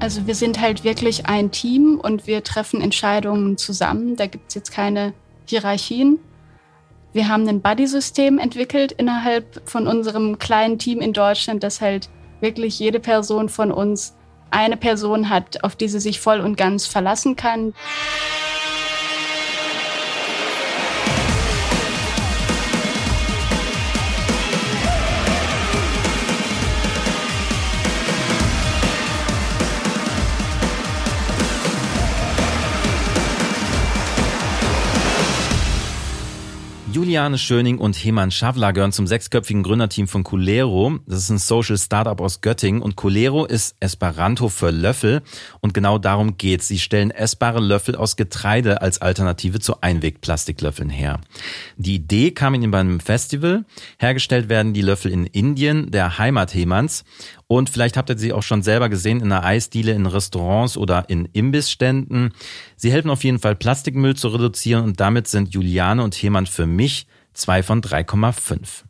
Also wir sind halt wirklich ein Team und wir treffen Entscheidungen zusammen. Da gibt es jetzt keine Hierarchien. Wir haben ein Buddy-System entwickelt innerhalb von unserem kleinen Team in Deutschland, dass halt wirklich jede Person von uns eine Person hat, auf die sie sich voll und ganz verlassen kann. Juliane Schöning und Heman Schavla gehören zum sechsköpfigen Gründerteam von Culero. Das ist ein Social Startup aus Göttingen und Culero ist Esperanto für Löffel und genau darum geht's. Sie stellen essbare Löffel aus Getreide als Alternative zu Einwegplastiklöffeln her. Die Idee kam ihnen beim Festival. Hergestellt werden die Löffel in Indien, der Heimat Hemans und vielleicht habt ihr sie auch schon selber gesehen in einer Eisdiele, in Restaurants oder in Imbissständen. Sie helfen auf jeden Fall Plastikmüll zu reduzieren und damit sind Juliane und Hemann für mich zwei von 3,5.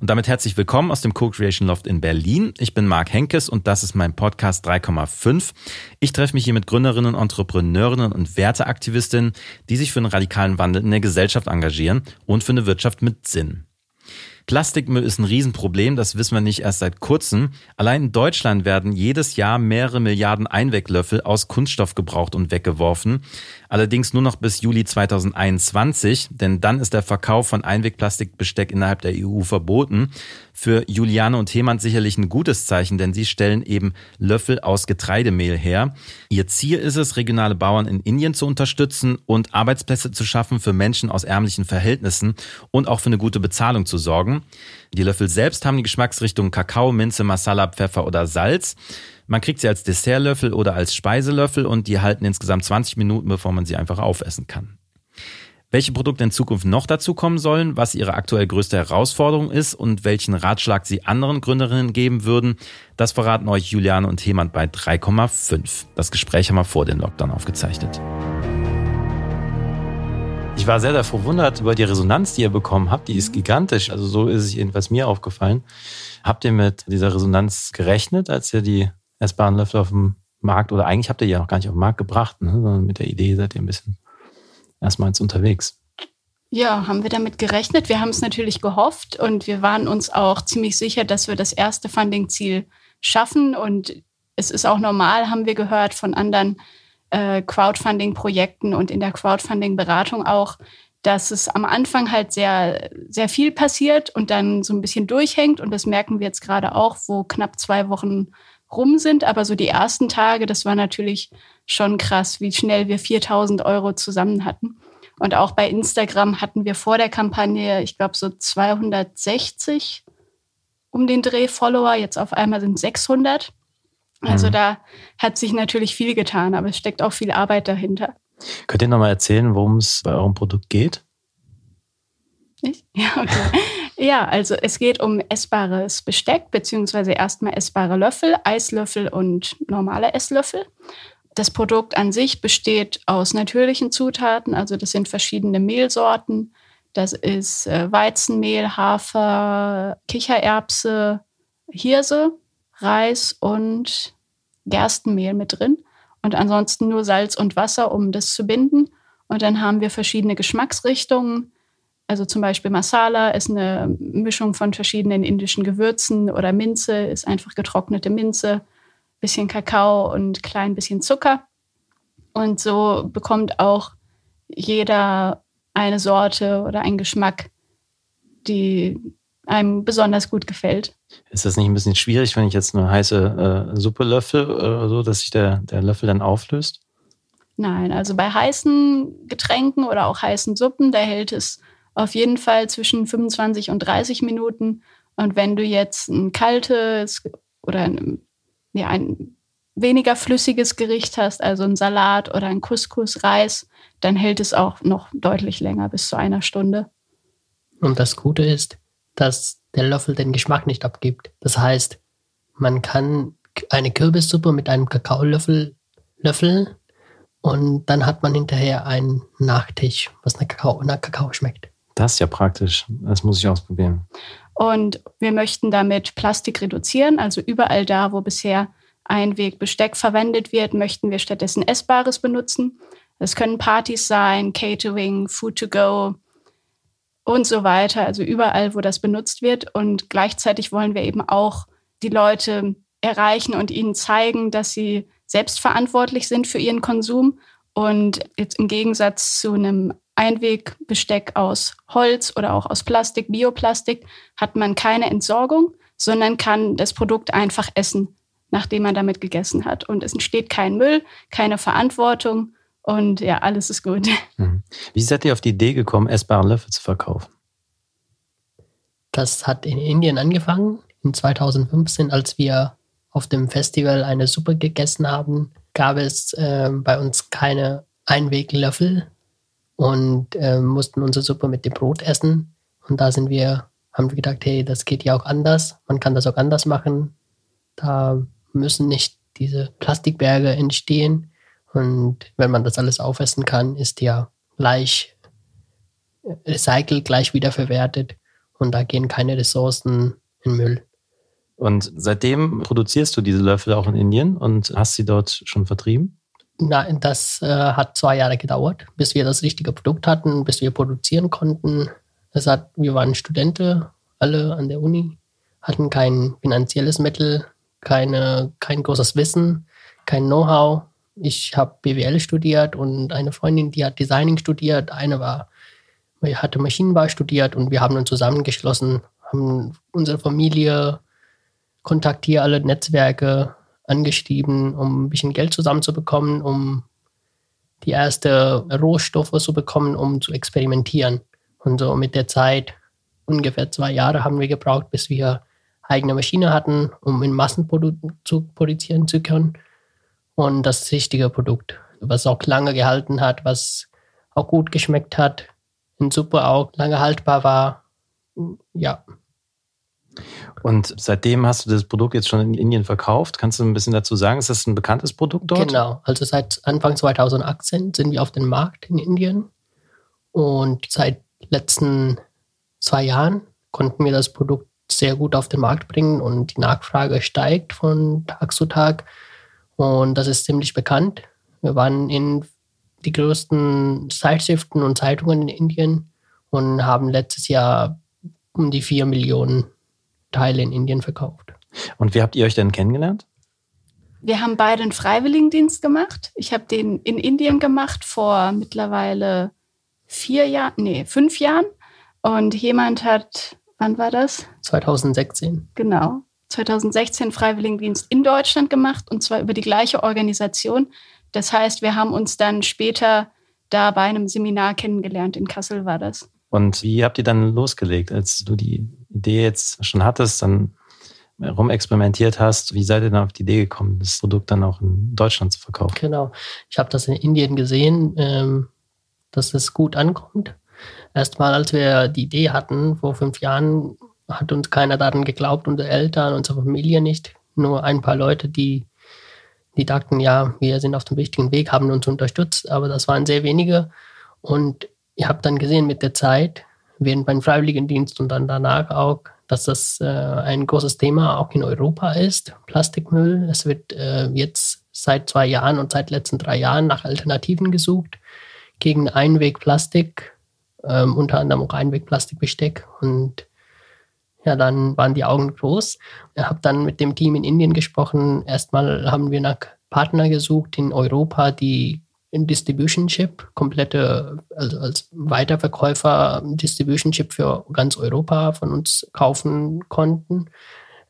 Und damit herzlich willkommen aus dem Co-Creation Loft in Berlin. Ich bin Marc Henkes und das ist mein Podcast 3,5. Ich treffe mich hier mit Gründerinnen, Entrepreneurinnen und Werteaktivistinnen, die sich für einen radikalen Wandel in der Gesellschaft engagieren und für eine Wirtschaft mit Sinn. Plastikmüll ist ein Riesenproblem, das wissen wir nicht erst seit kurzem. Allein in Deutschland werden jedes Jahr mehrere Milliarden Einweglöffel aus Kunststoff gebraucht und weggeworfen. Allerdings nur noch bis Juli 2021, denn dann ist der Verkauf von Einwegplastikbesteck innerhalb der EU verboten. Für Juliane und Hemann sicherlich ein gutes Zeichen, denn sie stellen eben Löffel aus Getreidemehl her. Ihr Ziel ist es, regionale Bauern in Indien zu unterstützen und Arbeitsplätze zu schaffen für Menschen aus ärmlichen Verhältnissen und auch für eine gute Bezahlung zu sorgen. Die Löffel selbst haben die Geschmacksrichtungen Kakao, Minze, Masala, Pfeffer oder Salz. Man kriegt sie als Dessertlöffel oder als Speiselöffel und die halten insgesamt 20 Minuten, bevor man sie einfach aufessen kann. Welche Produkte in Zukunft noch dazu kommen sollen, was ihre aktuell größte Herausforderung ist und welchen Ratschlag sie anderen Gründerinnen geben würden, das verraten euch Juliane und Hemand bei 3,5. Das Gespräch haben wir vor dem Lockdown aufgezeichnet. Ich war sehr, sehr verwundert über die Resonanz, die ihr bekommen habt. Die ist gigantisch. Also so ist es jedenfalls mir aufgefallen. Habt ihr mit dieser Resonanz gerechnet, als ihr die essbaren Löffel auf dem Markt oder eigentlich habt ihr ja noch gar nicht auf den Markt gebracht, ne? sondern mit der Idee seid ihr ein bisschen erstmals unterwegs. Ja, haben wir damit gerechnet. Wir haben es natürlich gehofft und wir waren uns auch ziemlich sicher, dass wir das erste Funding-Ziel schaffen. Und es ist auch normal, haben wir gehört von anderen äh, Crowdfunding-Projekten und in der Crowdfunding-Beratung auch, dass es am Anfang halt sehr, sehr viel passiert und dann so ein bisschen durchhängt. Und das merken wir jetzt gerade auch, wo knapp zwei Wochen rum sind. Aber so die ersten Tage, das war natürlich schon krass, wie schnell wir 4000 Euro zusammen hatten. Und auch bei Instagram hatten wir vor der Kampagne, ich glaube, so 260 um den Dreh Follower. Jetzt auf einmal sind 600. Also mhm. da hat sich natürlich viel getan, aber es steckt auch viel Arbeit dahinter. Könnt ihr nochmal erzählen, worum es bei eurem Produkt geht? Ich? Ja, okay. Ja, also es geht um essbares Besteck, beziehungsweise erstmal essbare Löffel, Eislöffel und normale Esslöffel. Das Produkt an sich besteht aus natürlichen Zutaten, also das sind verschiedene Mehlsorten. Das ist äh, Weizenmehl, Hafer, Kichererbse, Hirse, Reis und Gerstenmehl mit drin. Und ansonsten nur Salz und Wasser, um das zu binden. Und dann haben wir verschiedene Geschmacksrichtungen. Also zum Beispiel Masala ist eine Mischung von verschiedenen indischen Gewürzen oder Minze ist einfach getrocknete Minze bisschen Kakao und klein bisschen Zucker. Und so bekommt auch jeder eine Sorte oder einen Geschmack, die einem besonders gut gefällt. Ist das nicht ein bisschen schwierig, wenn ich jetzt eine heiße äh, Suppe löffel oder so, dass sich der, der Löffel dann auflöst? Nein, also bei heißen Getränken oder auch heißen Suppen, da hält es auf jeden Fall zwischen 25 und 30 Minuten. Und wenn du jetzt ein kaltes oder ein ja, ein weniger flüssiges Gericht hast, also ein Salat oder ein Couscous, Reis, dann hält es auch noch deutlich länger, bis zu einer Stunde. Und das Gute ist, dass der Löffel den Geschmack nicht abgibt. Das heißt, man kann eine Kürbissuppe mit einem Kakaolöffel löffeln und dann hat man hinterher einen Nachtisch, was nach Kakao, nach Kakao schmeckt. Das ist ja praktisch. Das muss ich ausprobieren. Und wir möchten damit Plastik reduzieren, also überall da, wo bisher Einwegbesteck verwendet wird, möchten wir stattdessen Essbares benutzen. Es können Partys sein, Catering, Food to go und so weiter, also überall, wo das benutzt wird. Und gleichzeitig wollen wir eben auch die Leute erreichen und ihnen zeigen, dass sie selbstverantwortlich sind für ihren Konsum und jetzt im Gegensatz zu einem Einwegbesteck aus Holz oder auch aus Plastik, Bioplastik, hat man keine Entsorgung, sondern kann das Produkt einfach essen, nachdem man damit gegessen hat. Und es entsteht kein Müll, keine Verantwortung und ja, alles ist gut. Mhm. Wie seid ihr auf die Idee gekommen, essbare Löffel zu verkaufen? Das hat in Indien angefangen, in 2015, als wir auf dem Festival eine Suppe gegessen haben, gab es äh, bei uns keine Einweglöffel und äh, mussten unsere Suppe mit dem Brot essen. Und da sind wir, haben wir gedacht, hey, das geht ja auch anders. Man kann das auch anders machen. Da müssen nicht diese Plastikberge entstehen. Und wenn man das alles aufessen kann, ist ja gleich recycelt, gleich wiederverwertet. Und da gehen keine Ressourcen in Müll. Und seitdem produzierst du diese Löffel auch in Indien und hast sie dort schon vertrieben? Nein, das äh, hat zwei Jahre gedauert, bis wir das richtige Produkt hatten, bis wir produzieren konnten. Das hat, wir waren Studenten, alle an der Uni, hatten kein finanzielles Mittel, keine, kein großes Wissen, kein Know-how. Ich habe BWL studiert und eine Freundin, die hat Designing studiert. Eine war, hatte Maschinenbau studiert und wir haben uns zusammengeschlossen, haben unsere Familie kontaktiert, alle Netzwerke angeschrieben, um ein bisschen Geld zusammenzubekommen, um die erste Rohstoffe zu bekommen, um zu experimentieren. Und so mit der Zeit, ungefähr zwei Jahre haben wir gebraucht, bis wir eigene Maschine hatten, um in Massen zu produzieren zu können. Und das richtige Produkt, was auch lange gehalten hat, was auch gut geschmeckt hat, in Suppe auch lange haltbar war. Ja, und seitdem hast du das Produkt jetzt schon in Indien verkauft. Kannst du ein bisschen dazu sagen? Ist das ein bekanntes Produkt dort? Genau. Also seit Anfang 2018 sind wir auf dem Markt in Indien. Und seit letzten zwei Jahren konnten wir das Produkt sehr gut auf den Markt bringen und die Nachfrage steigt von Tag zu Tag. Und das ist ziemlich bekannt. Wir waren in die größten Zeitschriften und Zeitungen in Indien und haben letztes Jahr um die vier Millionen Teile in Indien verkauft. Und wie habt ihr euch denn kennengelernt? Wir haben beide einen Freiwilligendienst gemacht. Ich habe den in Indien gemacht vor mittlerweile vier Jahren, nee, fünf Jahren. Und jemand hat, wann war das? 2016. Genau. 2016 Freiwilligendienst in Deutschland gemacht und zwar über die gleiche Organisation. Das heißt, wir haben uns dann später da bei einem Seminar kennengelernt. In Kassel war das. Und wie habt ihr dann losgelegt, als du die Idee jetzt schon hattest, dann rumexperimentiert hast, wie seid ihr dann auf die Idee gekommen, das Produkt dann auch in Deutschland zu verkaufen? Genau. Ich habe das in Indien gesehen, ähm, dass es gut ankommt. Erstmal, als wir die Idee hatten, vor fünf Jahren, hat uns keiner daran geglaubt, unsere Eltern, unsere Familie nicht. Nur ein paar Leute, die, die dachten, ja, wir sind auf dem richtigen Weg, haben uns unterstützt, aber das waren sehr wenige. Und ich habe dann gesehen mit der Zeit, während meinem Freiwilligendienst und dann danach auch, dass das äh, ein großes Thema auch in Europa ist, Plastikmüll. Es wird äh, jetzt seit zwei Jahren und seit letzten drei Jahren nach Alternativen gesucht gegen Einwegplastik, ähm, unter anderem auch Einwegplastikbesteck. Und ja, dann waren die Augen groß. Ich habe dann mit dem Team in Indien gesprochen. Erstmal haben wir nach Partner gesucht in Europa, die in Distribution Chip, komplette, also als Weiterverkäufer Distribution Chip für ganz Europa von uns kaufen konnten.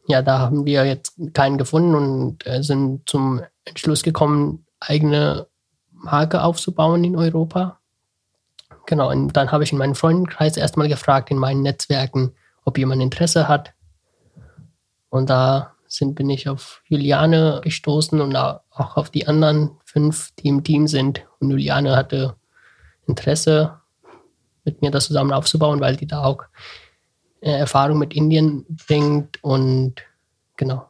Ja, da haben wir jetzt keinen gefunden und äh, sind zum Entschluss gekommen, eigene Marke aufzubauen in Europa. Genau, und dann habe ich in meinem Freundenkreis erstmal gefragt, in meinen Netzwerken, ob jemand Interesse hat. Und da sind, bin ich auf Juliane gestoßen und auch auf die anderen fünf, die im Team sind. Und Juliane hatte Interesse, mit mir das zusammen aufzubauen, weil die da auch äh, Erfahrung mit Indien bringt und genau.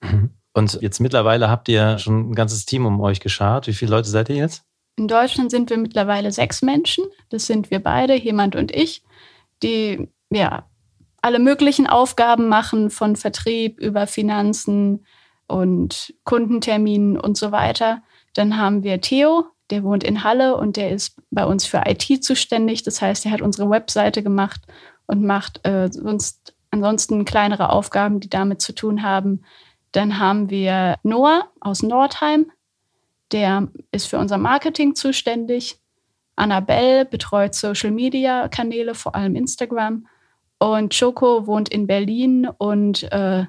Mhm. Und jetzt mittlerweile habt ihr schon ein ganzes Team um euch geschart. Wie viele Leute seid ihr jetzt? In Deutschland sind wir mittlerweile sechs Menschen. Das sind wir beide, jemand und ich, die ja alle möglichen Aufgaben machen, von Vertrieb über Finanzen, und Kundenterminen und so weiter. Dann haben wir Theo, der wohnt in Halle und der ist bei uns für IT zuständig. Das heißt, er hat unsere Webseite gemacht und macht äh, sonst ansonsten kleinere Aufgaben, die damit zu tun haben. Dann haben wir Noah aus Nordheim, der ist für unser Marketing zuständig. Annabelle betreut Social Media Kanäle, vor allem Instagram. Und Choco wohnt in Berlin und äh,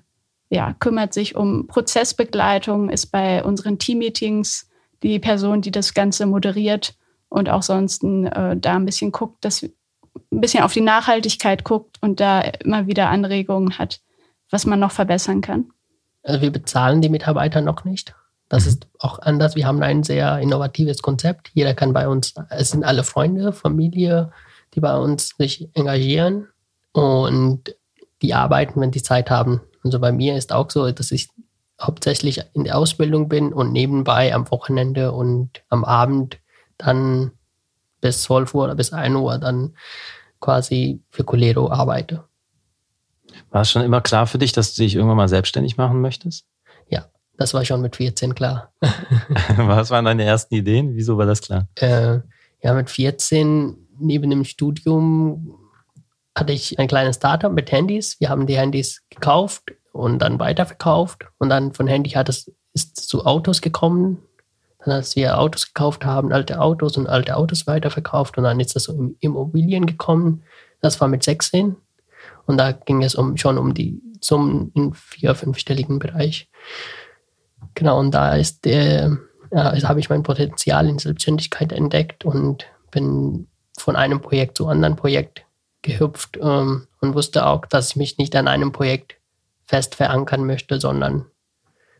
ja, kümmert sich um Prozessbegleitung, ist bei unseren Teammeetings die Person, die das Ganze moderiert und auch sonst äh, da ein bisschen guckt, dass ein bisschen auf die Nachhaltigkeit guckt und da immer wieder Anregungen hat, was man noch verbessern kann. Also wir bezahlen die Mitarbeiter noch nicht. Das ist auch anders. Wir haben ein sehr innovatives Konzept. Jeder kann bei uns, es sind alle Freunde, Familie, die bei uns sich engagieren und die arbeiten, wenn die Zeit haben. Also bei mir ist auch so, dass ich hauptsächlich in der Ausbildung bin und nebenbei am Wochenende und am Abend dann bis 12 Uhr oder bis 1 Uhr dann quasi für Colero arbeite. War es schon immer klar für dich, dass du dich irgendwann mal selbstständig machen möchtest? Ja, das war schon mit 14 klar. Was waren deine ersten Ideen? Wieso war das klar? Äh, ja, mit 14 neben dem Studium hatte ich ein kleines Startup mit Handys. Wir haben die Handys gekauft und dann weiterverkauft. Und dann von Handy hat es ist zu Autos gekommen. Dann, als wir Autos gekauft haben, alte Autos und alte Autos weiterverkauft. Und dann ist so in Immobilien gekommen. Das war mit 16. Und da ging es um, schon um die Summen im vier-, fünfstelligen Bereich. Genau, und da ist der, ja, habe ich mein Potenzial in Selbstständigkeit entdeckt und bin von einem Projekt zu anderen Projekt gehüpft ähm, und wusste auch, dass ich mich nicht an einem Projekt fest verankern möchte, sondern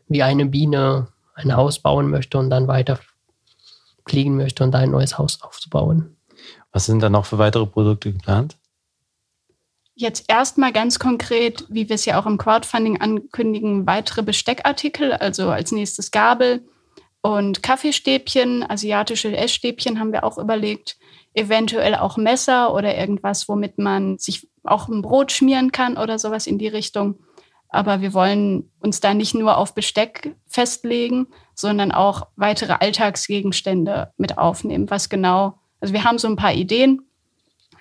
wie eine Biene ein Haus bauen möchte und dann weiter fliegen möchte und da ein neues Haus aufzubauen. Was sind da noch für weitere Produkte geplant? Jetzt erstmal ganz konkret, wie wir es ja auch im Crowdfunding ankündigen, weitere Besteckartikel, also als nächstes Gabel und Kaffeestäbchen, asiatische Essstäbchen haben wir auch überlegt eventuell auch Messer oder irgendwas, womit man sich auch ein Brot schmieren kann oder sowas in die Richtung. Aber wir wollen uns da nicht nur auf Besteck festlegen, sondern auch weitere Alltagsgegenstände mit aufnehmen. Was genau, also wir haben so ein paar Ideen,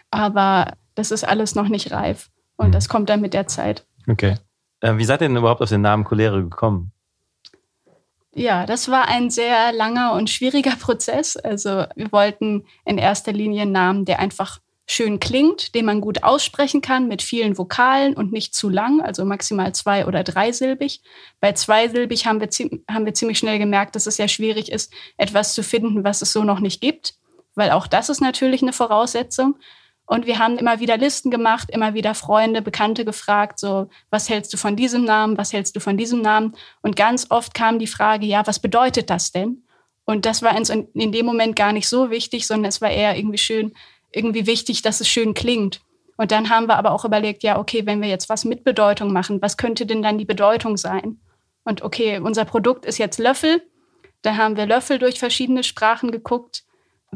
aber das ist alles noch nicht reif. Und mhm. das kommt dann mit der Zeit. Okay. Äh, wie seid ihr denn überhaupt auf den Namen Cholere gekommen? Ja, das war ein sehr langer und schwieriger Prozess. Also wir wollten in erster Linie einen Namen, der einfach schön klingt, den man gut aussprechen kann mit vielen Vokalen und nicht zu lang, also maximal zwei- oder dreisilbig. Bei zweisilbig haben wir, haben wir ziemlich schnell gemerkt, dass es ja schwierig ist, etwas zu finden, was es so noch nicht gibt, weil auch das ist natürlich eine Voraussetzung. Und wir haben immer wieder Listen gemacht, immer wieder Freunde, Bekannte gefragt, so, was hältst du von diesem Namen, was hältst du von diesem Namen? Und ganz oft kam die Frage, ja, was bedeutet das denn? Und das war uns in dem Moment gar nicht so wichtig, sondern es war eher irgendwie schön, irgendwie wichtig, dass es schön klingt. Und dann haben wir aber auch überlegt, ja, okay, wenn wir jetzt was mit Bedeutung machen, was könnte denn dann die Bedeutung sein? Und okay, unser Produkt ist jetzt Löffel. Da haben wir Löffel durch verschiedene Sprachen geguckt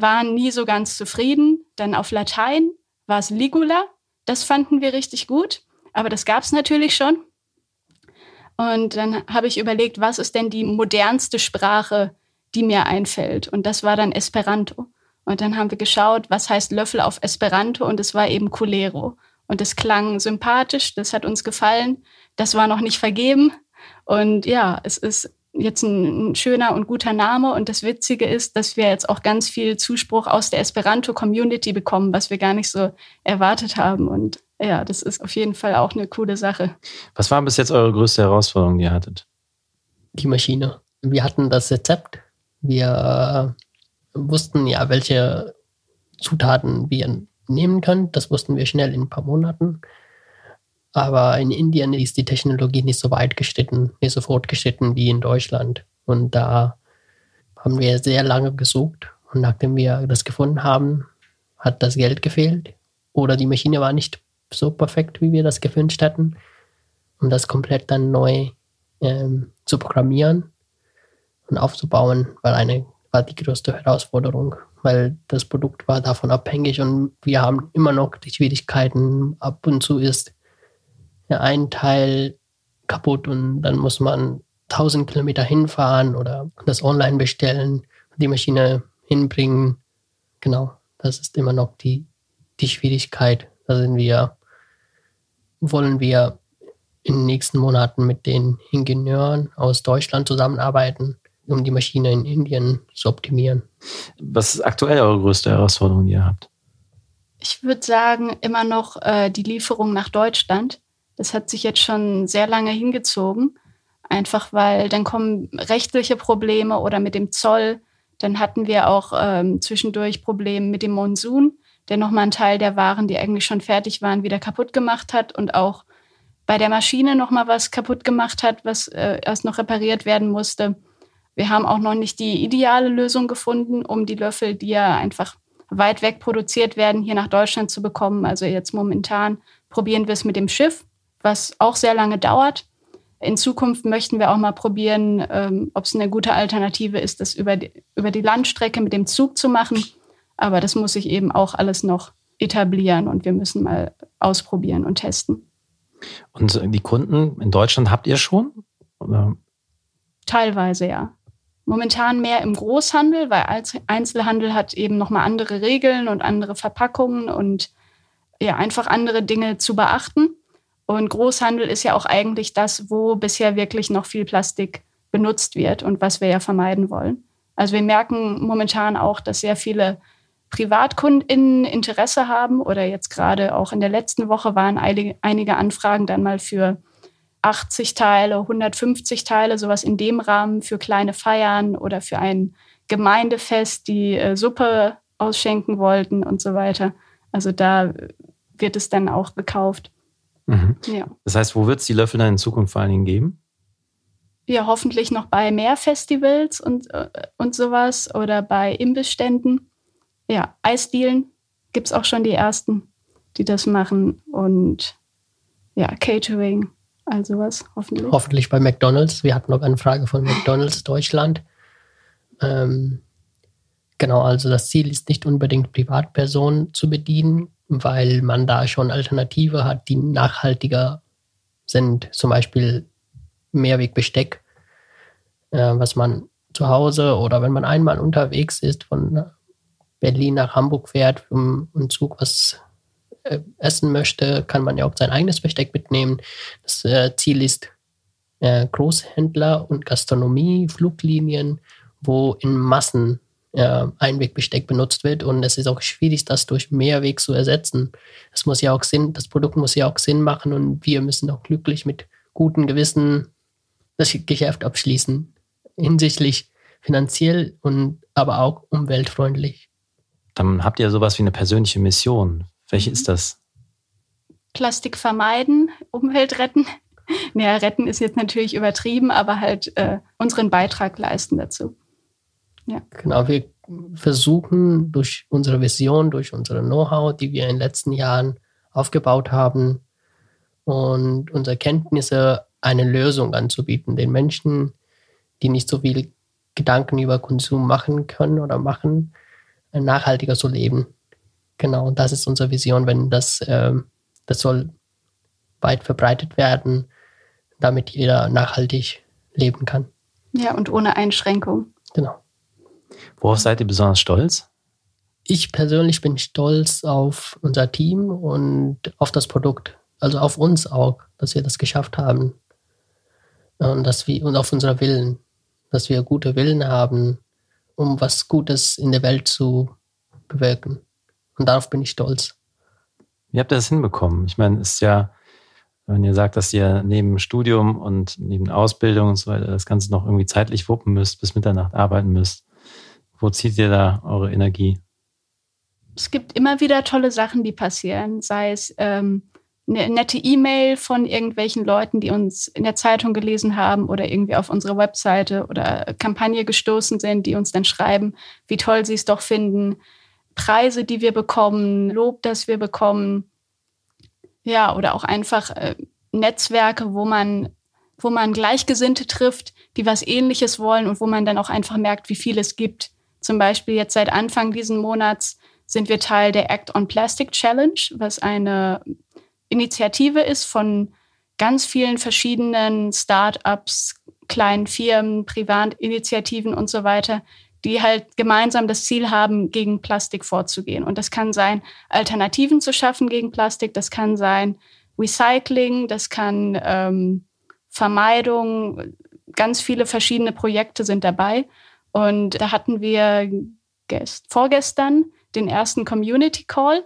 waren nie so ganz zufrieden. Dann auf Latein war es Ligula. Das fanden wir richtig gut, aber das gab es natürlich schon. Und dann habe ich überlegt, was ist denn die modernste Sprache, die mir einfällt? Und das war dann Esperanto. Und dann haben wir geschaut, was heißt Löffel auf Esperanto? Und es war eben Culero. Und es klang sympathisch, das hat uns gefallen. Das war noch nicht vergeben. Und ja, es ist jetzt ein, ein, schöner und guter Name. Und das Witzige ist, dass wir jetzt auch ganz viel Zuspruch aus der Esperanto-Community bekommen, was wir gar nicht so erwartet haben. Und ja, das ist auf jeden Fall auch eine coole Sache. Was war bis jetzt eure größte Herausforderung, die ihr hattet? Die Maschine. Wir hatten das Rezept. Wir äh, wussten ja, welche Zutaten wir nehmen können. Das wussten wir schnell in ein paar Monaten. Aber in Indien ist die Technologie nicht so weit geschritten, nicht so fortgeschritten wie in Deutschland. Und da haben wir sehr lange gesucht. Und nachdem wir das gefunden haben, hat das Geld gefehlt. Oder die Maschine war nicht so perfekt, wie wir das gewünscht hatten. Um das komplett dann neu ähm, zu programmieren und aufzubauen, war eine war die größte Herausforderung, weil das Produkt war davon abhängig und wir haben immer noch die Schwierigkeiten. Ab und zu ist ja, ein Teil kaputt und dann muss man 1000 Kilometer hinfahren oder das online bestellen, die Maschine hinbringen. Genau, das ist immer noch die, die Schwierigkeit. Da sind wir, wollen wir in den nächsten Monaten mit den Ingenieuren aus Deutschland zusammenarbeiten, um die Maschine in Indien zu optimieren. Was ist aktuell eure größte Herausforderung, die ihr habt? Ich würde sagen, immer noch äh, die Lieferung nach Deutschland. Das hat sich jetzt schon sehr lange hingezogen. Einfach weil dann kommen rechtliche Probleme oder mit dem Zoll. Dann hatten wir auch ähm, zwischendurch Probleme mit dem Monsun, der nochmal einen Teil der Waren, die eigentlich schon fertig waren, wieder kaputt gemacht hat und auch bei der Maschine nochmal was kaputt gemacht hat, was äh, erst noch repariert werden musste. Wir haben auch noch nicht die ideale Lösung gefunden, um die Löffel, die ja einfach weit weg produziert werden, hier nach Deutschland zu bekommen. Also jetzt momentan probieren wir es mit dem Schiff, was auch sehr lange dauert. In Zukunft möchten wir auch mal probieren, ähm, ob es eine gute Alternative ist, das über die, über die Landstrecke mit dem Zug zu machen. Aber das muss sich eben auch alles noch etablieren und wir müssen mal ausprobieren und testen. Und die Kunden in Deutschland habt ihr schon? Oder? Teilweise ja. Momentan mehr im Großhandel, weil Einzelhandel hat eben nochmal andere Regeln und andere Verpackungen und ja, einfach andere Dinge zu beachten. Und Großhandel ist ja auch eigentlich das, wo bisher wirklich noch viel Plastik benutzt wird und was wir ja vermeiden wollen. Also wir merken momentan auch, dass sehr viele PrivatkundInnen Interesse haben oder jetzt gerade auch in der letzten Woche waren einige Anfragen dann mal für 80 Teile, 150 Teile, sowas in dem Rahmen für kleine Feiern oder für ein Gemeindefest, die äh, Suppe ausschenken wollten und so weiter. Also da wird es dann auch gekauft. Mhm. Ja. Das heißt, wo wird es die Löffel dann in Zukunft vor allen Dingen geben? Ja, hoffentlich noch bei mehr Festivals und, äh, und sowas oder bei Imbissständen. Ja, Eisdielen gibt es auch schon die ersten, die das machen. Und ja, Catering, also was, hoffentlich. Hoffentlich bei McDonalds. Wir hatten noch eine Frage von McDonalds Deutschland. Ähm, genau, also das Ziel ist nicht unbedingt Privatpersonen zu bedienen, weil man da schon Alternative hat, die nachhaltiger sind. Zum Beispiel Mehrwegbesteck, äh, was man zu Hause oder wenn man einmal unterwegs ist, von Berlin nach Hamburg fährt um, und Zug was äh, essen möchte, kann man ja auch sein eigenes Besteck mitnehmen. Das äh, Ziel ist äh, Großhändler und Gastronomie, Fluglinien, wo in Massen äh, Einwegbesteck benutzt wird und es ist auch schwierig, das durch Mehrweg zu ersetzen. Das muss ja auch Sinn, das Produkt muss ja auch Sinn machen und wir müssen auch glücklich mit gutem Gewissen das Geschäft abschließen, hinsichtlich finanziell und aber auch umweltfreundlich. Dann habt ihr sowas wie eine persönliche Mission. Welche ist das? Plastik vermeiden, Umwelt retten. Naja, retten ist jetzt natürlich übertrieben, aber halt äh, unseren Beitrag leisten dazu. Ja. Genau, wir versuchen durch unsere Vision, durch unsere Know-how, die wir in den letzten Jahren aufgebaut haben und unsere Kenntnisse eine Lösung anzubieten, den Menschen, die nicht so viel Gedanken über Konsum machen können oder machen, nachhaltiger zu leben. Genau, und das ist unsere Vision, wenn das, äh, das soll weit verbreitet werden, damit jeder nachhaltig leben kann. Ja, und ohne Einschränkung. Genau. Worauf seid ihr besonders stolz? Ich persönlich bin stolz auf unser Team und auf das Produkt. Also auf uns auch, dass wir das geschafft haben. Und, dass wir, und auf unser Willen, dass wir gute Willen haben, um was Gutes in der Welt zu bewirken. Und darauf bin ich stolz. Wie habt ihr das hinbekommen? Ich meine, es ist ja, wenn ihr sagt, dass ihr neben Studium und neben Ausbildung und so weiter das Ganze noch irgendwie zeitlich wuppen müsst, bis Mitternacht arbeiten müsst, wo zieht ihr da eure Energie? Es gibt immer wieder tolle Sachen, die passieren, sei es ähm, eine nette E-Mail von irgendwelchen Leuten, die uns in der Zeitung gelesen haben oder irgendwie auf unsere Webseite oder Kampagne gestoßen sind, die uns dann schreiben, wie toll sie es doch finden, Preise, die wir bekommen, Lob, das wir bekommen. Ja, oder auch einfach äh, Netzwerke, wo man, wo man Gleichgesinnte trifft, die was ähnliches wollen und wo man dann auch einfach merkt, wie viel es gibt. Zum Beispiel jetzt seit Anfang diesen Monats sind wir Teil der Act on Plastic Challenge, was eine Initiative ist von ganz vielen verschiedenen Start-ups, kleinen Firmen, Privatinitiativen und so weiter, die halt gemeinsam das Ziel haben, gegen Plastik vorzugehen. Und das kann sein, Alternativen zu schaffen gegen Plastik, das kann sein Recycling, das kann ähm, Vermeidung, ganz viele verschiedene Projekte sind dabei. Und da hatten wir gest vorgestern den ersten Community Call.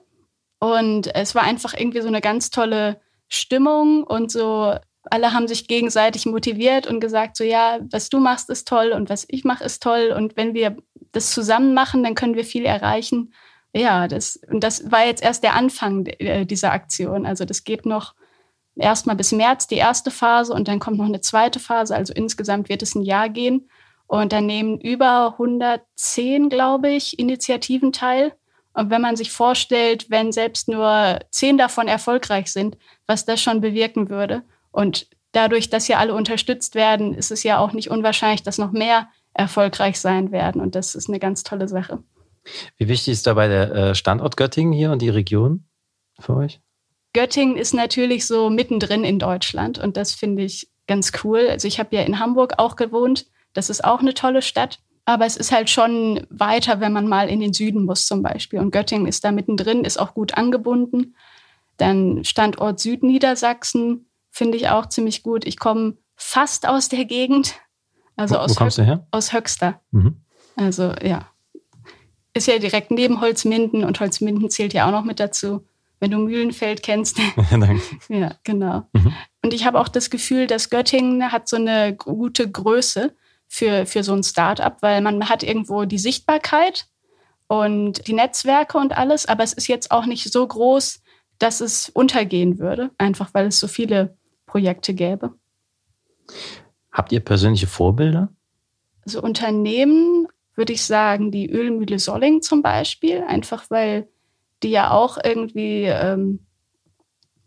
Und es war einfach irgendwie so eine ganz tolle Stimmung und so alle haben sich gegenseitig motiviert und gesagt, so ja, was du machst, ist toll und was ich mache, ist toll. Und wenn wir das zusammen machen, dann können wir viel erreichen. Ja, das, und das war jetzt erst der Anfang äh, dieser Aktion. Also das geht noch erstmal bis März die erste Phase und dann kommt noch eine zweite Phase. Also insgesamt wird es ein Jahr gehen. Und dann nehmen über 110, glaube ich, Initiativen teil. Und wenn man sich vorstellt, wenn selbst nur zehn davon erfolgreich sind, was das schon bewirken würde. Und dadurch, dass ja alle unterstützt werden, ist es ja auch nicht unwahrscheinlich, dass noch mehr erfolgreich sein werden. Und das ist eine ganz tolle Sache. Wie wichtig ist dabei der äh, Standort Göttingen hier und die Region für euch? Göttingen ist natürlich so mittendrin in Deutschland und das finde ich ganz cool. Also ich habe ja in Hamburg auch gewohnt. Das ist auch eine tolle Stadt. Aber es ist halt schon weiter, wenn man mal in den Süden muss zum Beispiel. Und Göttingen ist da mittendrin, ist auch gut angebunden. Dann Standort Südniedersachsen finde ich auch ziemlich gut. Ich komme fast aus der Gegend. Also wo, aus, wo kommst du her? aus Höxter. Mhm. Also ja. Ist ja direkt neben Holzminden und Holzminden zählt ja auch noch mit dazu, wenn du Mühlenfeld kennst. Danke. ja, genau. Mhm. Und ich habe auch das Gefühl, dass Göttingen hat so eine gute Größe für, für so ein Start-up, weil man hat irgendwo die Sichtbarkeit und die Netzwerke und alles, aber es ist jetzt auch nicht so groß, dass es untergehen würde, einfach weil es so viele Projekte gäbe. Habt ihr persönliche Vorbilder? Also Unternehmen würde ich sagen, die Ölmühle Solling zum Beispiel, einfach weil die ja auch irgendwie, ähm,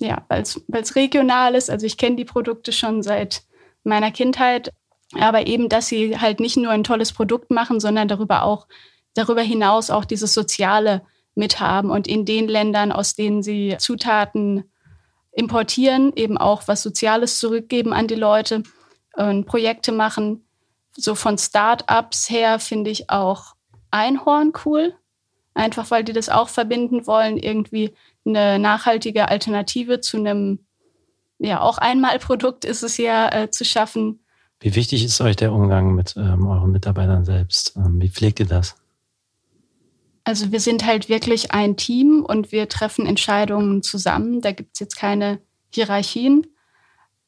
ja, weil es regional ist. Also ich kenne die Produkte schon seit meiner Kindheit, aber eben, dass sie halt nicht nur ein tolles Produkt machen, sondern darüber auch, darüber hinaus auch dieses soziale mithaben und in den Ländern, aus denen sie Zutaten importieren, eben auch was Soziales zurückgeben an die Leute und Projekte machen. So von Start-ups her finde ich auch Einhorn cool, einfach weil die das auch verbinden wollen, irgendwie eine nachhaltige Alternative zu einem, ja, auch Einmalprodukt ist es ja äh, zu schaffen. Wie wichtig ist euch der Umgang mit ähm, euren Mitarbeitern selbst? Ähm, wie pflegt ihr das? Also wir sind halt wirklich ein Team und wir treffen Entscheidungen zusammen. Da gibt es jetzt keine Hierarchien.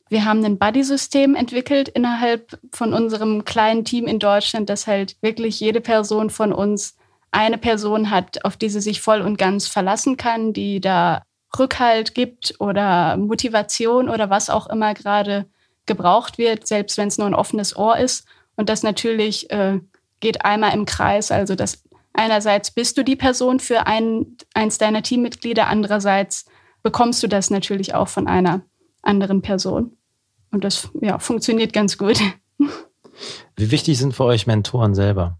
Wir haben ein Buddy-System entwickelt innerhalb von unserem kleinen Team in Deutschland, dass halt wirklich jede Person von uns eine Person hat, auf die sie sich voll und ganz verlassen kann, die da Rückhalt gibt oder Motivation oder was auch immer gerade gebraucht wird, selbst wenn es nur ein offenes Ohr ist. Und das natürlich äh, geht einmal im Kreis, also dass Einerseits bist du die Person für ein, eins deiner Teammitglieder, andererseits bekommst du das natürlich auch von einer anderen Person. Und das ja, funktioniert ganz gut. Wie wichtig sind für euch Mentoren selber?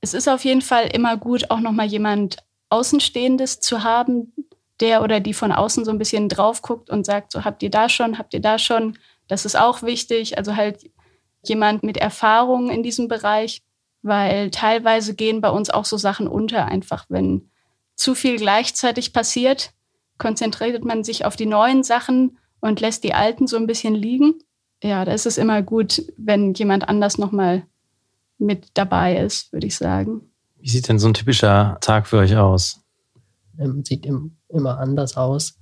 Es ist auf jeden Fall immer gut, auch nochmal jemand Außenstehendes zu haben, der oder die von außen so ein bisschen drauf guckt und sagt, so habt ihr da schon, habt ihr da schon. Das ist auch wichtig. Also halt jemand mit Erfahrung in diesem Bereich weil teilweise gehen bei uns auch so Sachen unter, einfach wenn zu viel gleichzeitig passiert, konzentriert man sich auf die neuen Sachen und lässt die alten so ein bisschen liegen. Ja, da ist es immer gut, wenn jemand anders nochmal mit dabei ist, würde ich sagen. Wie sieht denn so ein typischer Tag für euch aus? Ähm, sieht immer anders aus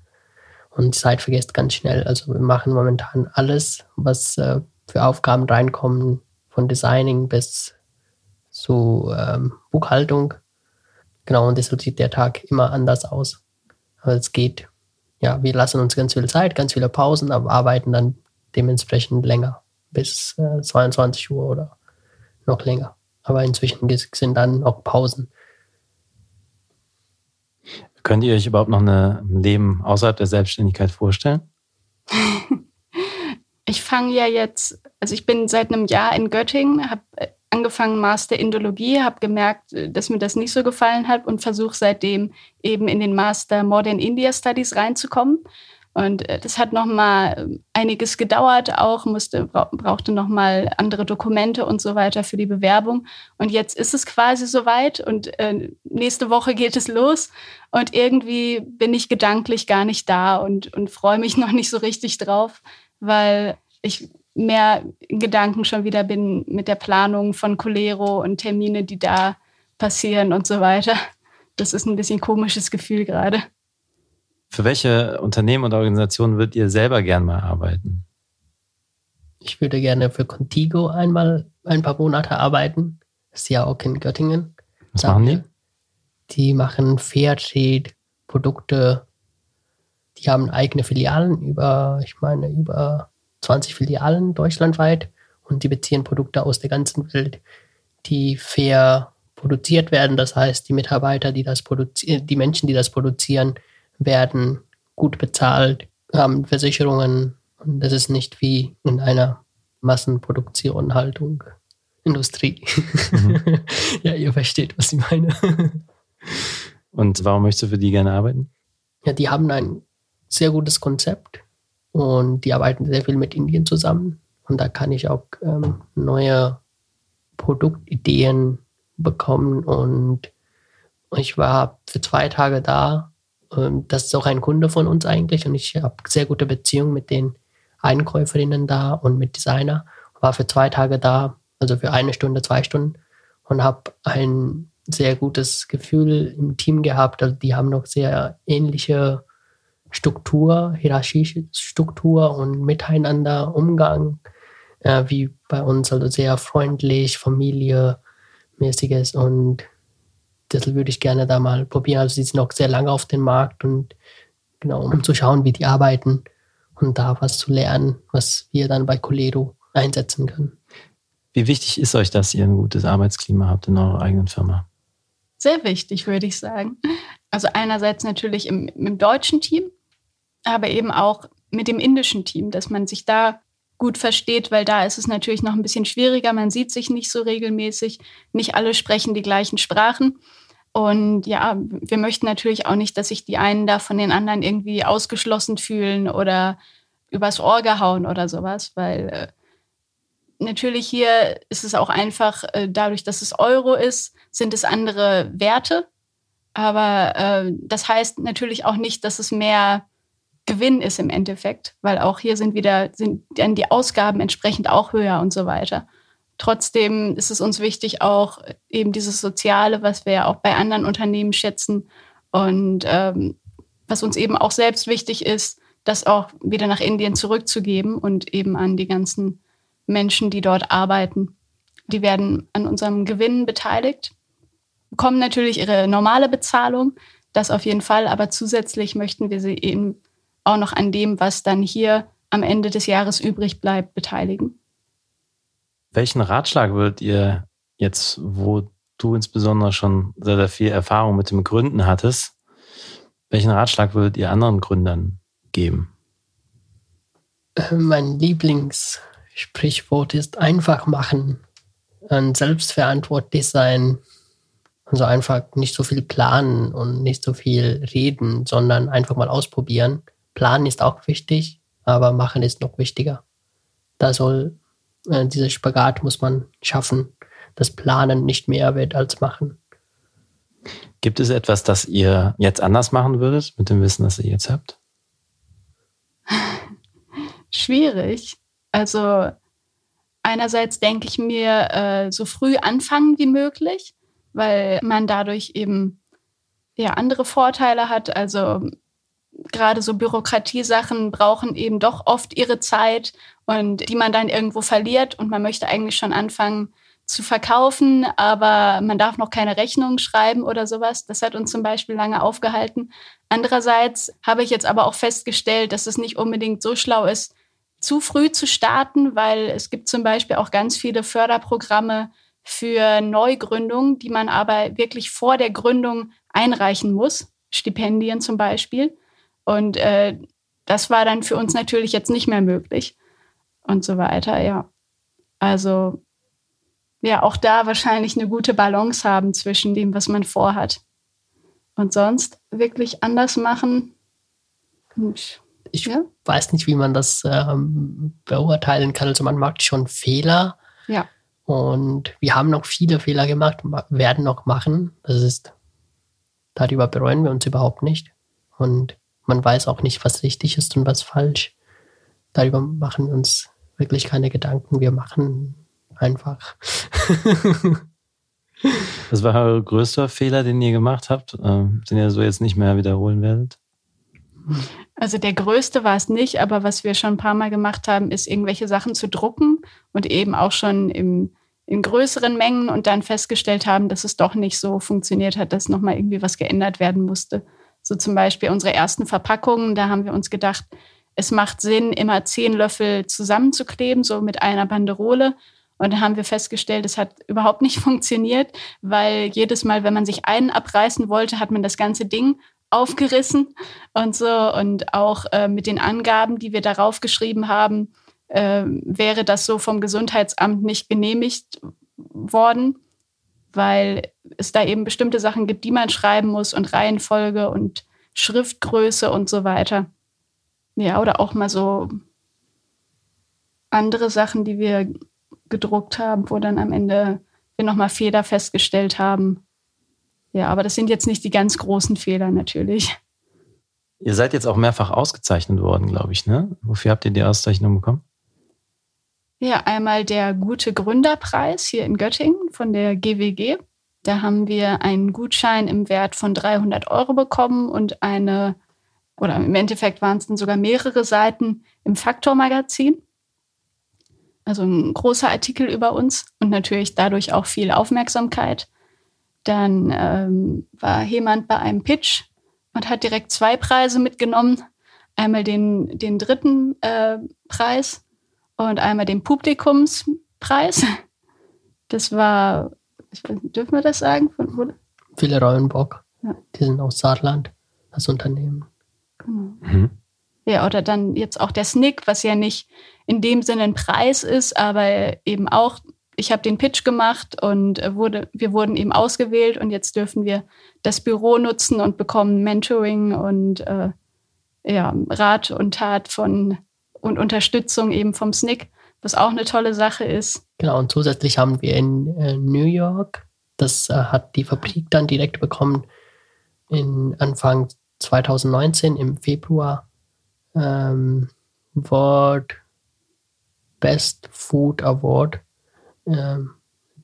und die Zeit vergisst ganz schnell. Also wir machen momentan alles, was äh, für Aufgaben reinkommen, von Designing bis zu ähm, Buchhaltung. Genau, und deshalb sieht der Tag immer anders aus. Aber es geht, ja, wir lassen uns ganz viel Zeit, ganz viele Pausen, aber arbeiten dann dementsprechend länger, bis äh, 22 Uhr oder noch länger. Aber inzwischen sind dann auch Pausen. Könnt ihr euch überhaupt noch ein Leben außerhalb der Selbstständigkeit vorstellen? ich fange ja jetzt, also ich bin seit einem Jahr in Göttingen, habe angefangen Master Indologie, habe gemerkt, äh, dass mir das nicht so gefallen hat und versuche seitdem eben in den Master Modern India Studies reinzukommen, Und äh, das hat nochmal ähm, einiges gedauert, auch musste, brauchte nochmal andere Dokumente und so weiter für die Bewerbung. Und jetzt ist es quasi soweit und äh, nächste Woche geht es los. Und irgendwie bin ich gedanklich gar nicht da und, und freue mich noch nicht so richtig drauf, weil ich mehr Gedanken schon wieder bin mit der Planung von Colero und Termine, die da passieren und so weiter. Das ist ein bisschen komisches Gefühl gerade. Für welche Unternehmen und Organisationen würdet ihr selber gern mal arbeiten? Ich würde gerne für Contigo einmal ein paar Monate arbeiten. Das ist ja auch in Göttingen. Was machen die? Die machen Fairtrade-Produkte. Die haben eigene Filialen über, ich meine, über 20 Filialen deutschlandweit und die beziehen Produkte aus der ganzen Welt, die fair produziert werden. Das heißt, die Mitarbeiter, die das produzieren, die Menschen, die das produzieren, werden gut bezahlt, haben Versicherungen und das ist nicht wie in einer Massenproduktion, Haltung, Industrie. Mhm. ja, ihr versteht, was ich meine. und warum möchtest du für die gerne arbeiten? Ja, die haben ein sehr gutes Konzept und die arbeiten sehr viel mit Indien zusammen. Und da kann ich auch ähm, neue Produktideen bekommen. Und ich war für zwei Tage da. Ähm, das ist auch ein Kunde von uns eigentlich. Und ich habe sehr gute Beziehungen mit den Einkäuferinnen da und mit Designer. War für zwei Tage da, also für eine Stunde, zwei Stunden. Und habe ein sehr gutes Gefühl im Team gehabt. Also die haben noch sehr ähnliche Struktur, Hierarchiestruktur und Miteinander, Umgang, äh, wie bei uns, also sehr freundlich, familiemäßiges und das würde ich gerne da mal probieren. Also sie sind noch sehr lange auf dem Markt und genau, um zu schauen, wie die arbeiten und da was zu lernen, was wir dann bei Colero einsetzen können. Wie wichtig ist euch, dass ihr ein gutes Arbeitsklima habt in eurer eigenen Firma? Sehr wichtig, würde ich sagen. Also einerseits natürlich im, im deutschen Team, aber eben auch mit dem indischen Team, dass man sich da gut versteht, weil da ist es natürlich noch ein bisschen schwieriger. Man sieht sich nicht so regelmäßig. Nicht alle sprechen die gleichen Sprachen. Und ja, wir möchten natürlich auch nicht, dass sich die einen da von den anderen irgendwie ausgeschlossen fühlen oder übers Ohr gehauen oder sowas, weil äh, natürlich hier ist es auch einfach, äh, dadurch, dass es Euro ist, sind es andere Werte. Aber äh, das heißt natürlich auch nicht, dass es mehr Gewinn ist im Endeffekt, weil auch hier sind wieder, sind dann die Ausgaben entsprechend auch höher und so weiter. Trotzdem ist es uns wichtig, auch eben dieses Soziale, was wir ja auch bei anderen Unternehmen schätzen und ähm, was uns eben auch selbst wichtig ist, das auch wieder nach Indien zurückzugeben und eben an die ganzen Menschen, die dort arbeiten. Die werden an unserem Gewinn beteiligt, bekommen natürlich ihre normale Bezahlung, das auf jeden Fall, aber zusätzlich möchten wir sie eben auch noch an dem, was dann hier am Ende des Jahres übrig bleibt, beteiligen. Welchen Ratschlag würdet ihr jetzt, wo du insbesondere schon sehr, sehr viel Erfahrung mit dem Gründen hattest, welchen Ratschlag würdet ihr anderen Gründern geben? Äh, mein Lieblingssprichwort ist einfach machen, und selbstverantwortlich sein. Also einfach nicht so viel planen und nicht so viel reden, sondern einfach mal ausprobieren. Planen ist auch wichtig, aber machen ist noch wichtiger. Da soll, äh, dieser Spagat muss man schaffen, dass Planen nicht mehr wird als machen. Gibt es etwas, das ihr jetzt anders machen würdet mit dem Wissen, das ihr jetzt habt? Schwierig. Also einerseits denke ich mir, äh, so früh anfangen wie möglich, weil man dadurch eben ja andere Vorteile hat. Also gerade so Bürokratiesachen brauchen eben doch oft ihre Zeit und die man dann irgendwo verliert und man möchte eigentlich schon anfangen zu verkaufen, aber man darf noch keine Rechnung schreiben oder sowas. Das hat uns zum Beispiel lange aufgehalten. Andererseits habe ich jetzt aber auch festgestellt, dass es nicht unbedingt so schlau ist, zu früh zu starten, weil es gibt zum Beispiel auch ganz viele Förderprogramme für Neugründungen, die man aber wirklich vor der Gründung einreichen muss. Stipendien zum Beispiel. Und äh, das war dann für uns natürlich jetzt nicht mehr möglich und so weiter, ja. Also ja, auch da wahrscheinlich eine gute Balance haben zwischen dem, was man vorhat. Und sonst wirklich anders machen. ich ja? weiß nicht, wie man das ähm, beurteilen kann. Also man macht schon Fehler. Ja. Und wir haben noch viele Fehler gemacht, werden noch machen. Das ist, darüber bereuen wir uns überhaupt nicht. Und man weiß auch nicht, was richtig ist und was falsch. Darüber machen wir uns wirklich keine Gedanken. Wir machen einfach. Was war euer größter Fehler, den ihr gemacht habt, äh, den ihr so jetzt nicht mehr wiederholen werdet? Also der größte war es nicht, aber was wir schon ein paar Mal gemacht haben, ist irgendwelche Sachen zu drucken und eben auch schon im, in größeren Mengen und dann festgestellt haben, dass es doch nicht so funktioniert hat, dass nochmal irgendwie was geändert werden musste. So zum Beispiel unsere ersten Verpackungen, da haben wir uns gedacht, es macht Sinn, immer zehn Löffel zusammenzukleben, so mit einer Banderole. Und da haben wir festgestellt, es hat überhaupt nicht funktioniert, weil jedes Mal, wenn man sich einen abreißen wollte, hat man das ganze Ding aufgerissen und so. Und auch äh, mit den Angaben, die wir darauf geschrieben haben, äh, wäre das so vom Gesundheitsamt nicht genehmigt worden, weil es da eben bestimmte Sachen gibt, die man schreiben muss und Reihenfolge und Schriftgröße und so weiter. Ja, oder auch mal so andere Sachen, die wir gedruckt haben, wo dann am Ende wir nochmal Fehler festgestellt haben. Ja, aber das sind jetzt nicht die ganz großen Fehler natürlich. Ihr seid jetzt auch mehrfach ausgezeichnet worden, glaube ich, ne? Wofür habt ihr die Auszeichnung bekommen? Ja, einmal der Gute Gründerpreis hier in Göttingen von der GWG. Da haben wir einen Gutschein im Wert von 300 Euro bekommen und eine, oder im Endeffekt waren es dann sogar mehrere Seiten im Faktor-Magazin. Also ein großer Artikel über uns und natürlich dadurch auch viel Aufmerksamkeit. Dann ähm, war Hemand bei einem Pitch und hat direkt zwei Preise mitgenommen. Einmal den, den dritten äh, Preis und einmal den Publikumspreis. Das war, ich weiß nicht, dürfen wir das sagen? Von, wo? Viele Reuenbock. Ja. Die sind aus Saarland, das Unternehmen. Genau. Mhm. Ja, oder dann jetzt auch der Snick, was ja nicht in dem Sinne ein Preis ist, aber eben auch, ich habe den Pitch gemacht und wurde, wir wurden eben ausgewählt und jetzt dürfen wir das Büro nutzen und bekommen Mentoring und äh, ja, Rat und Tat von und Unterstützung eben vom SNIC, was auch eine tolle Sache ist. Genau, und zusätzlich haben wir in äh, New York, das äh, hat die Fabrik dann direkt bekommen, in Anfang 2019 im Februar ähm, World Best Food Award ähm,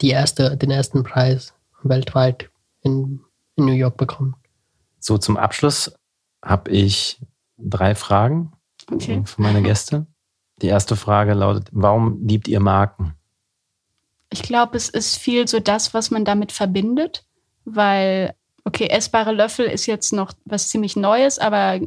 die erste, den ersten Preis weltweit in, in New York bekommen. So, zum Abschluss habe ich drei Fragen okay. für meine Gäste. Die erste Frage lautet, warum liebt ihr Marken? Ich glaube, es ist viel so das, was man damit verbindet, weil, okay, essbare Löffel ist jetzt noch was ziemlich Neues, aber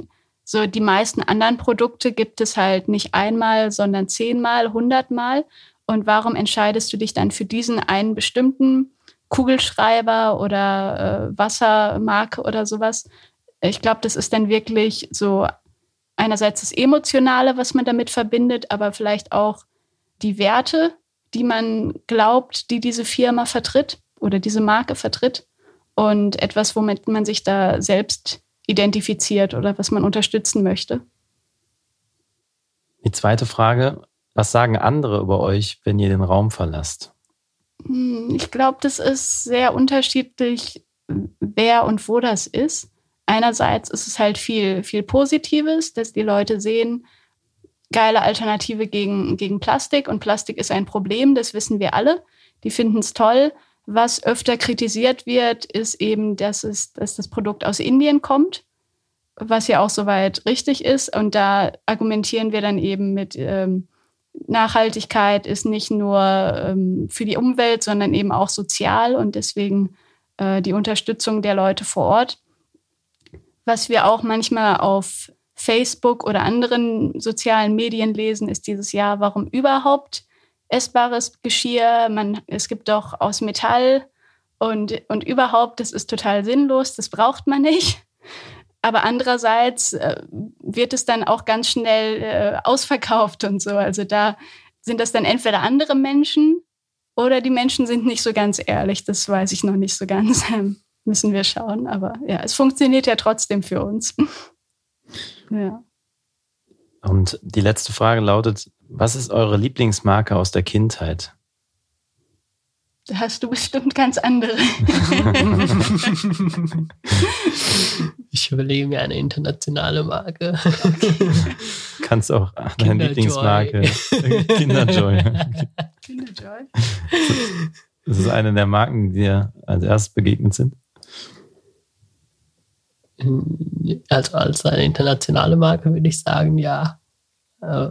so die meisten anderen Produkte gibt es halt nicht einmal, sondern zehnmal, hundertmal. Und warum entscheidest du dich dann für diesen einen bestimmten Kugelschreiber oder äh, Wassermarke oder sowas? Ich glaube, das ist dann wirklich so einerseits das Emotionale, was man damit verbindet, aber vielleicht auch die Werte, die man glaubt, die diese Firma vertritt oder diese Marke vertritt und etwas, womit man sich da selbst identifiziert oder was man unterstützen möchte. Die zweite Frage, was sagen andere über euch, wenn ihr den Raum verlasst? Hm, ich glaube, das ist sehr unterschiedlich, wer und wo das ist. Einerseits ist es halt viel, viel Positives, dass die Leute sehen, geile Alternative gegen, gegen Plastik und Plastik ist ein Problem, das wissen wir alle. Die finden es toll. Was öfter kritisiert wird, ist eben, dass, es, dass das Produkt aus Indien kommt, was ja auch soweit richtig ist. Und da argumentieren wir dann eben mit ähm, Nachhaltigkeit ist nicht nur ähm, für die Umwelt, sondern eben auch sozial und deswegen äh, die Unterstützung der Leute vor Ort. Was wir auch manchmal auf Facebook oder anderen sozialen Medien lesen, ist dieses Jahr, warum überhaupt essbares Geschirr, man, es gibt doch aus Metall und, und überhaupt, das ist total sinnlos, das braucht man nicht. Aber andererseits äh, wird es dann auch ganz schnell äh, ausverkauft und so. Also da sind das dann entweder andere Menschen oder die Menschen sind nicht so ganz ehrlich. Das weiß ich noch nicht so ganz. Müssen wir schauen. Aber ja, es funktioniert ja trotzdem für uns. ja. Und die letzte Frage lautet, was ist eure Lieblingsmarke aus der Kindheit? Da hast du bestimmt ganz andere. ich überlege mir eine internationale Marke. Kannst auch deine Lieblingsmarke. Kinderjoy. Kinderjoy. Das ist eine der Marken, die dir als erstes begegnet sind? Also als eine internationale Marke würde ich sagen, ja. Äh,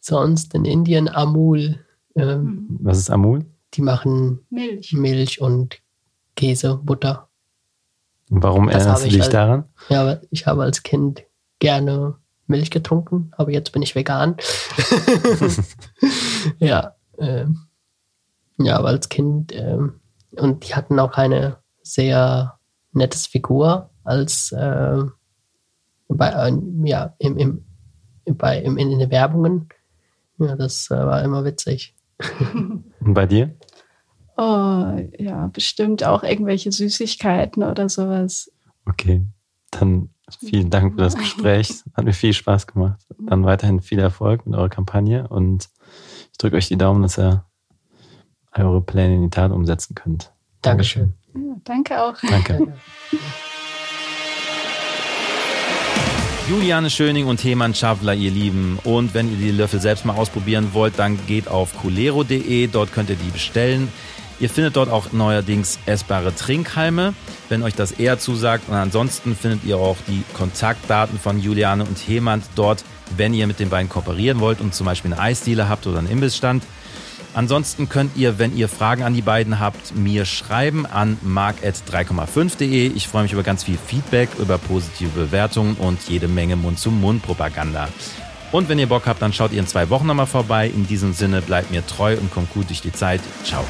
sonst in Indien Amul. Ähm, Was ist Amul? Die machen Milch, Milch und Käse, Butter. Und warum das erinnerst du dich als, daran? Ja, ich habe als Kind gerne Milch getrunken, aber jetzt bin ich vegan. ja, äh, ja, aber als Kind äh, und die hatten auch eine sehr nettes Figur als äh, bei, äh, ja, im, im, bei, im, in den Werbungen. Ja, das äh, war immer witzig. Und bei dir? Oh, ja, bestimmt auch irgendwelche Süßigkeiten oder sowas. Okay, dann vielen Dank für das Gespräch. Hat mir viel Spaß gemacht. Dann weiterhin viel Erfolg mit eurer Kampagne und ich drücke euch die Daumen, dass ihr eure Pläne in die Tat umsetzen könnt. Dankeschön. Ja, danke auch. Danke. Juliane Schöning und Heman Schawler, ihr Lieben. Und wenn ihr die Löffel selbst mal ausprobieren wollt, dann geht auf culero.de. Dort könnt ihr die bestellen. Ihr findet dort auch neuerdings essbare Trinkhalme, wenn euch das eher zusagt. Und ansonsten findet ihr auch die Kontaktdaten von Juliane und Hemand dort, wenn ihr mit den beiden kooperieren wollt und zum Beispiel eine Eisdiele habt oder einen Imbissstand. Ansonsten könnt ihr, wenn ihr Fragen an die beiden habt, mir schreiben an mark.3,5.de. Ich freue mich über ganz viel Feedback, über positive Bewertungen und jede Menge Mund-zu-Mund-Propaganda. Und wenn ihr Bock habt, dann schaut ihr in zwei Wochen nochmal vorbei. In diesem Sinne bleibt mir treu und kommt gut durch die Zeit. Ciao.